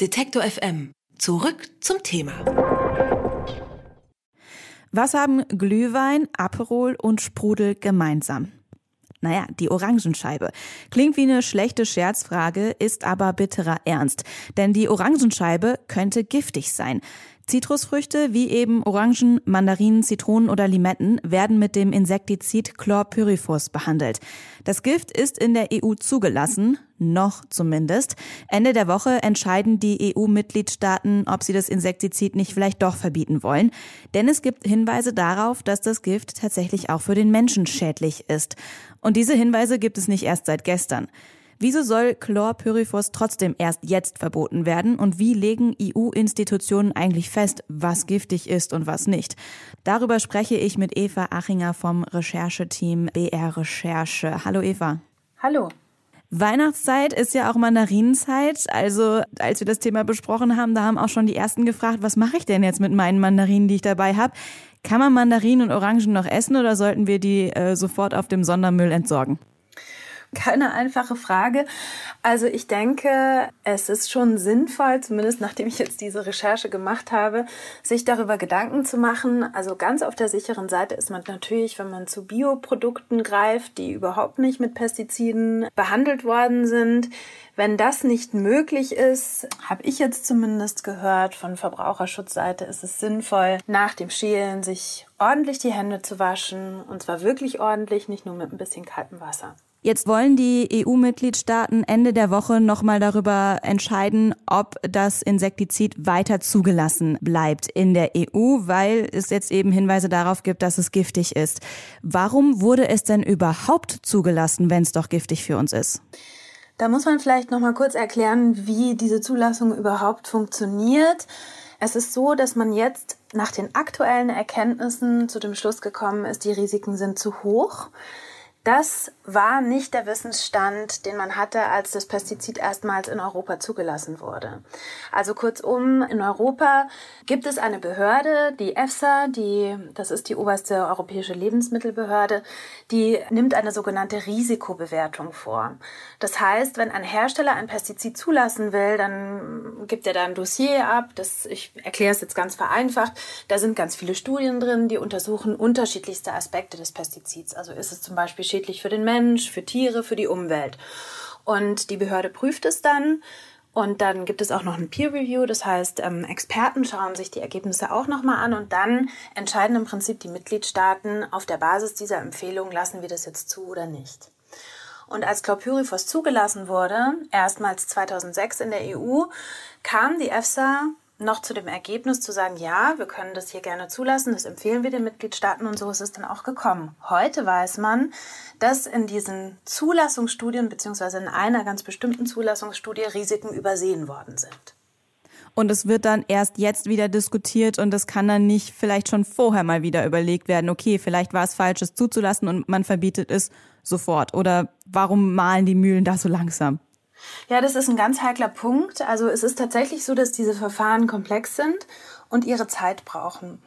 Detektor FM. Zurück zum Thema. Was haben Glühwein, Aperol und Sprudel gemeinsam? Naja, die Orangenscheibe. Klingt wie eine schlechte Scherzfrage, ist aber bitterer Ernst. Denn die Orangenscheibe könnte giftig sein. Zitrusfrüchte wie eben Orangen, Mandarinen, Zitronen oder Limetten werden mit dem Insektizid Chlorpyrifos behandelt. Das Gift ist in der EU zugelassen, noch zumindest. Ende der Woche entscheiden die EU-Mitgliedstaaten, ob sie das Insektizid nicht vielleicht doch verbieten wollen. Denn es gibt Hinweise darauf, dass das Gift tatsächlich auch für den Menschen schädlich ist. Und diese Hinweise gibt es nicht erst seit gestern. Wieso soll Chlorpyrifos trotzdem erst jetzt verboten werden und wie legen EU-Institutionen eigentlich fest, was giftig ist und was nicht? Darüber spreche ich mit Eva Achinger vom Rechercheteam BR Recherche. Hallo Eva. Hallo. Weihnachtszeit ist ja auch Mandarinenzeit. Also als wir das Thema besprochen haben, da haben auch schon die ersten gefragt, was mache ich denn jetzt mit meinen Mandarinen, die ich dabei habe? Kann man Mandarinen und Orangen noch essen oder sollten wir die äh, sofort auf dem Sondermüll entsorgen? Keine einfache Frage. Also ich denke, es ist schon sinnvoll, zumindest nachdem ich jetzt diese Recherche gemacht habe, sich darüber Gedanken zu machen. Also ganz auf der sicheren Seite ist man natürlich, wenn man zu Bioprodukten greift, die überhaupt nicht mit Pestiziden behandelt worden sind. Wenn das nicht möglich ist, habe ich jetzt zumindest gehört, von Verbraucherschutzseite ist es sinnvoll, nach dem Schälen sich ordentlich die Hände zu waschen. Und zwar wirklich ordentlich, nicht nur mit ein bisschen kaltem Wasser. Jetzt wollen die EU-Mitgliedstaaten Ende der Woche nochmal darüber entscheiden, ob das Insektizid weiter zugelassen bleibt in der EU, weil es jetzt eben Hinweise darauf gibt, dass es giftig ist. Warum wurde es denn überhaupt zugelassen, wenn es doch giftig für uns ist? Da muss man vielleicht nochmal kurz erklären, wie diese Zulassung überhaupt funktioniert. Es ist so, dass man jetzt nach den aktuellen Erkenntnissen zu dem Schluss gekommen ist, die Risiken sind zu hoch. Das war nicht der Wissensstand, den man hatte, als das Pestizid erstmals in Europa zugelassen wurde. Also kurzum, in Europa gibt es eine Behörde, die EFSA, die, das ist die oberste europäische Lebensmittelbehörde, die nimmt eine sogenannte Risikobewertung vor. Das heißt, wenn ein Hersteller ein Pestizid zulassen will, dann gibt er da ein Dossier ab. Das, ich erkläre es jetzt ganz vereinfacht. Da sind ganz viele Studien drin, die untersuchen unterschiedlichste Aspekte des Pestizids. Also ist es zum Beispiel schädlich für den Mensch, für Tiere, für die Umwelt. Und die Behörde prüft es dann. Und dann gibt es auch noch ein Peer Review, das heißt, ähm, Experten schauen sich die Ergebnisse auch nochmal an und dann entscheiden im Prinzip die Mitgliedstaaten auf der Basis dieser Empfehlung, lassen wir das jetzt zu oder nicht. Und als Chlorpyrifos zugelassen wurde, erstmals 2006 in der EU, kam die EFSA noch zu dem Ergebnis zu sagen, ja, wir können das hier gerne zulassen, das empfehlen wir den Mitgliedstaaten und so ist es dann auch gekommen. Heute weiß man, dass in diesen Zulassungsstudien beziehungsweise in einer ganz bestimmten Zulassungsstudie Risiken übersehen worden sind. Und es wird dann erst jetzt wieder diskutiert und es kann dann nicht vielleicht schon vorher mal wieder überlegt werden, okay, vielleicht war es falsch, es zuzulassen und man verbietet es sofort. Oder warum malen die Mühlen da so langsam? Ja, das ist ein ganz heikler Punkt. Also es ist tatsächlich so, dass diese Verfahren komplex sind und ihre Zeit brauchen.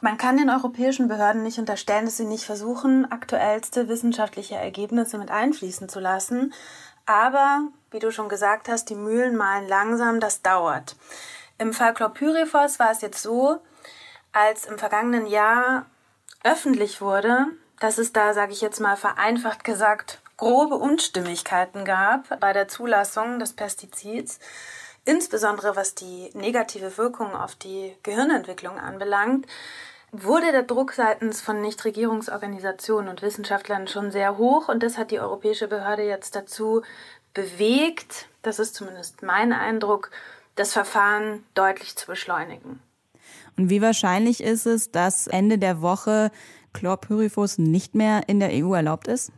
Man kann den europäischen Behörden nicht unterstellen, dass sie nicht versuchen, aktuellste wissenschaftliche Ergebnisse mit einfließen zu lassen. Aber, wie du schon gesagt hast, die Mühlen malen langsam, das dauert. Im Fall Chlorpyrifos war es jetzt so, als im vergangenen Jahr öffentlich wurde, dass es da, sage ich jetzt mal vereinfacht gesagt, grobe Unstimmigkeiten gab bei der Zulassung des Pestizids, insbesondere was die negative Wirkung auf die Gehirnentwicklung anbelangt, wurde der Druck seitens von Nichtregierungsorganisationen und Wissenschaftlern schon sehr hoch und das hat die europäische Behörde jetzt dazu bewegt, das ist zumindest mein Eindruck, das Verfahren deutlich zu beschleunigen. Und wie wahrscheinlich ist es, dass Ende der Woche Chlorpyrifos nicht mehr in der EU erlaubt ist?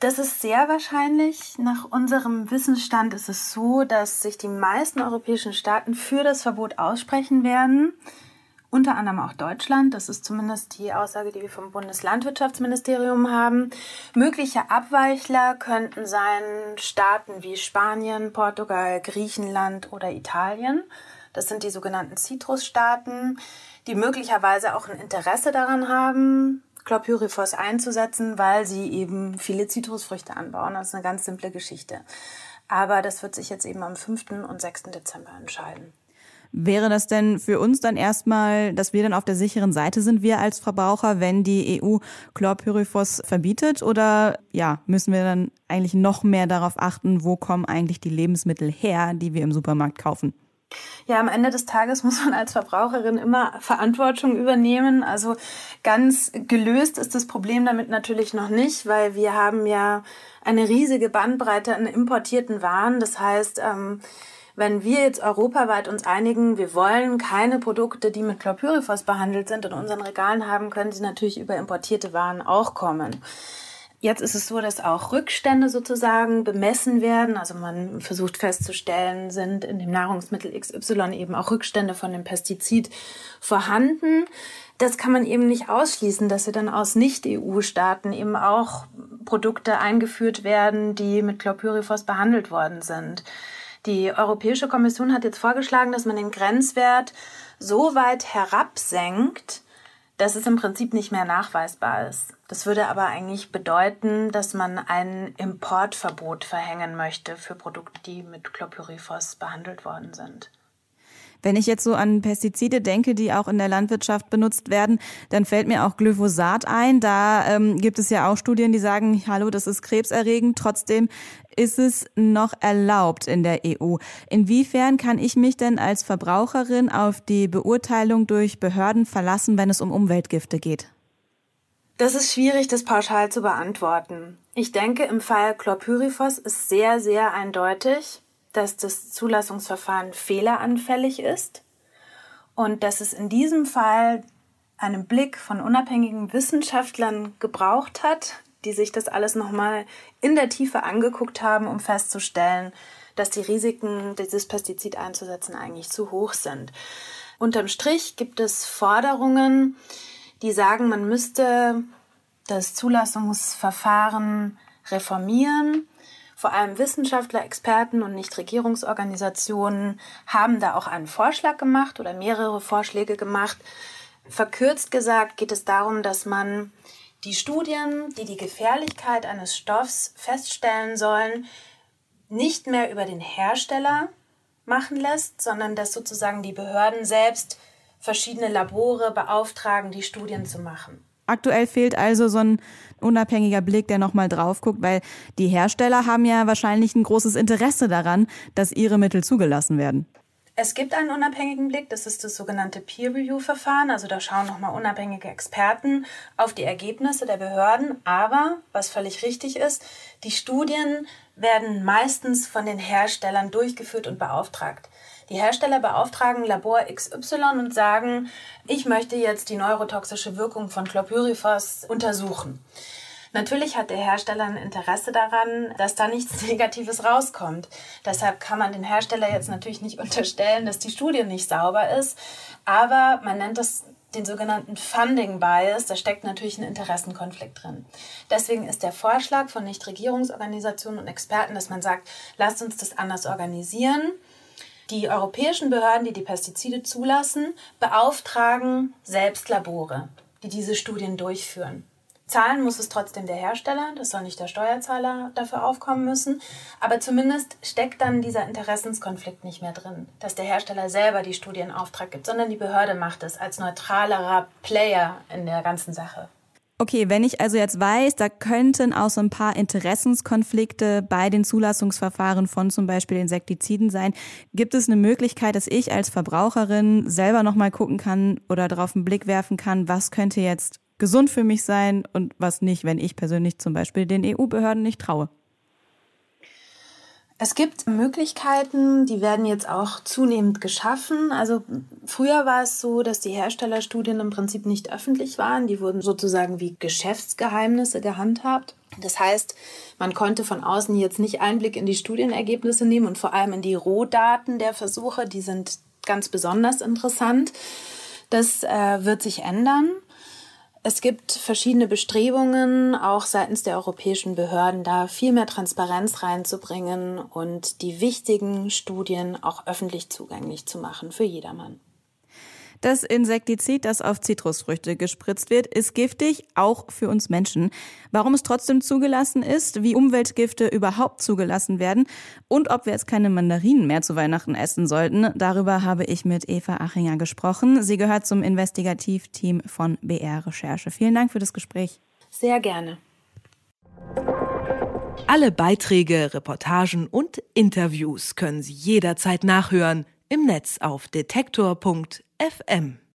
Das ist sehr wahrscheinlich. Nach unserem Wissensstand ist es so, dass sich die meisten europäischen Staaten für das Verbot aussprechen werden. Unter anderem auch Deutschland. Das ist zumindest die Aussage, die wir vom Bundeslandwirtschaftsministerium haben. Mögliche Abweichler könnten sein Staaten wie Spanien, Portugal, Griechenland oder Italien. Das sind die sogenannten Citrusstaaten, die möglicherweise auch ein Interesse daran haben, Chlorpyrifos einzusetzen, weil sie eben viele Zitrusfrüchte anbauen. Das ist eine ganz simple Geschichte. Aber das wird sich jetzt eben am 5. und 6. Dezember entscheiden. Wäre das denn für uns dann erstmal, dass wir dann auf der sicheren Seite sind, wir als Verbraucher, wenn die EU Chlorpyrifos verbietet? Oder ja, müssen wir dann eigentlich noch mehr darauf achten, wo kommen eigentlich die Lebensmittel her, die wir im Supermarkt kaufen? Ja, am Ende des Tages muss man als Verbraucherin immer Verantwortung übernehmen. Also ganz gelöst ist das Problem damit natürlich noch nicht, weil wir haben ja eine riesige Bandbreite an importierten Waren. Das heißt, ähm, wenn wir jetzt europaweit uns einigen, wir wollen keine Produkte, die mit Chlorpyrifos behandelt sind, in unseren Regalen haben, können sie natürlich über importierte Waren auch kommen. Jetzt ist es so, dass auch Rückstände sozusagen bemessen werden. Also man versucht festzustellen, sind in dem Nahrungsmittel XY eben auch Rückstände von dem Pestizid vorhanden. Das kann man eben nicht ausschließen, dass sie dann aus Nicht-EU-Staaten eben auch Produkte eingeführt werden, die mit Chlorpyrifos behandelt worden sind. Die Europäische Kommission hat jetzt vorgeschlagen, dass man den Grenzwert so weit herabsenkt, dass es im Prinzip nicht mehr nachweisbar ist. Das würde aber eigentlich bedeuten, dass man ein Importverbot verhängen möchte für Produkte, die mit Chlorpyrifos behandelt worden sind. Wenn ich jetzt so an Pestizide denke, die auch in der Landwirtschaft benutzt werden, dann fällt mir auch Glyphosat ein. Da ähm, gibt es ja auch Studien, die sagen, hallo, das ist krebserregend. Trotzdem ist es noch erlaubt in der EU. Inwiefern kann ich mich denn als Verbraucherin auf die Beurteilung durch Behörden verlassen, wenn es um Umweltgifte geht? Das ist schwierig, das pauschal zu beantworten. Ich denke, im Fall Chlorpyrifos ist sehr, sehr eindeutig, dass das Zulassungsverfahren fehleranfällig ist und dass es in diesem Fall einen Blick von unabhängigen Wissenschaftlern gebraucht hat, die sich das alles nochmal in der Tiefe angeguckt haben, um festzustellen, dass die Risiken, dieses Pestizid einzusetzen, eigentlich zu hoch sind. Unterm Strich gibt es Forderungen, die sagen, man müsste das Zulassungsverfahren reformieren vor allem Wissenschaftler, Experten und Nichtregierungsorganisationen haben da auch einen Vorschlag gemacht oder mehrere Vorschläge gemacht. Verkürzt gesagt geht es darum, dass man die Studien, die die Gefährlichkeit eines Stoffs feststellen sollen, nicht mehr über den Hersteller machen lässt, sondern dass sozusagen die Behörden selbst verschiedene Labore beauftragen, die Studien zu machen. Aktuell fehlt also so ein unabhängiger Blick, der nochmal drauf guckt, weil die Hersteller haben ja wahrscheinlich ein großes Interesse daran, dass ihre Mittel zugelassen werden. Es gibt einen unabhängigen Blick, das ist das sogenannte Peer-Review-Verfahren. Also da schauen nochmal unabhängige Experten auf die Ergebnisse der Behörden. Aber, was völlig richtig ist, die Studien werden meistens von den Herstellern durchgeführt und beauftragt. Die Hersteller beauftragen Labor XY und sagen, ich möchte jetzt die neurotoxische Wirkung von Chlorpyrifos untersuchen. Natürlich hat der Hersteller ein Interesse daran, dass da nichts Negatives rauskommt. Deshalb kann man den Hersteller jetzt natürlich nicht unterstellen, dass die Studie nicht sauber ist. Aber man nennt das den sogenannten Funding Bias, da steckt natürlich ein Interessenkonflikt drin. Deswegen ist der Vorschlag von Nichtregierungsorganisationen und Experten, dass man sagt, lasst uns das anders organisieren. Die europäischen Behörden, die die Pestizide zulassen, beauftragen selbst Labore, die diese Studien durchführen. Zahlen muss es trotzdem der Hersteller, das soll nicht der Steuerzahler dafür aufkommen müssen, aber zumindest steckt dann dieser Interessenskonflikt nicht mehr drin, dass der Hersteller selber die Studie in Auftrag gibt, sondern die Behörde macht es als neutralerer Player in der ganzen Sache. Okay, wenn ich also jetzt weiß, da könnten auch so ein paar Interessenskonflikte bei den Zulassungsverfahren von zum Beispiel Insektiziden sein, gibt es eine Möglichkeit, dass ich als Verbraucherin selber nochmal gucken kann oder darauf einen Blick werfen kann, was könnte jetzt gesund für mich sein und was nicht, wenn ich persönlich zum Beispiel den EU-Behörden nicht traue? Es gibt Möglichkeiten, die werden jetzt auch zunehmend geschaffen. Also früher war es so, dass die Herstellerstudien im Prinzip nicht öffentlich waren. Die wurden sozusagen wie Geschäftsgeheimnisse gehandhabt. Das heißt, man konnte von außen jetzt nicht Einblick in die Studienergebnisse nehmen und vor allem in die Rohdaten der Versuche. Die sind ganz besonders interessant. Das äh, wird sich ändern. Es gibt verschiedene Bestrebungen, auch seitens der europäischen Behörden, da viel mehr Transparenz reinzubringen und die wichtigen Studien auch öffentlich zugänglich zu machen für jedermann. Das Insektizid, das auf Zitrusfrüchte gespritzt wird, ist giftig, auch für uns Menschen. Warum es trotzdem zugelassen ist, wie Umweltgifte überhaupt zugelassen werden und ob wir jetzt keine Mandarinen mehr zu Weihnachten essen sollten, darüber habe ich mit Eva Achinger gesprochen. Sie gehört zum Investigativteam von BR Recherche. Vielen Dank für das Gespräch. Sehr gerne. Alle Beiträge, Reportagen und Interviews können Sie jederzeit nachhören im Netz auf detektor.fm. FM.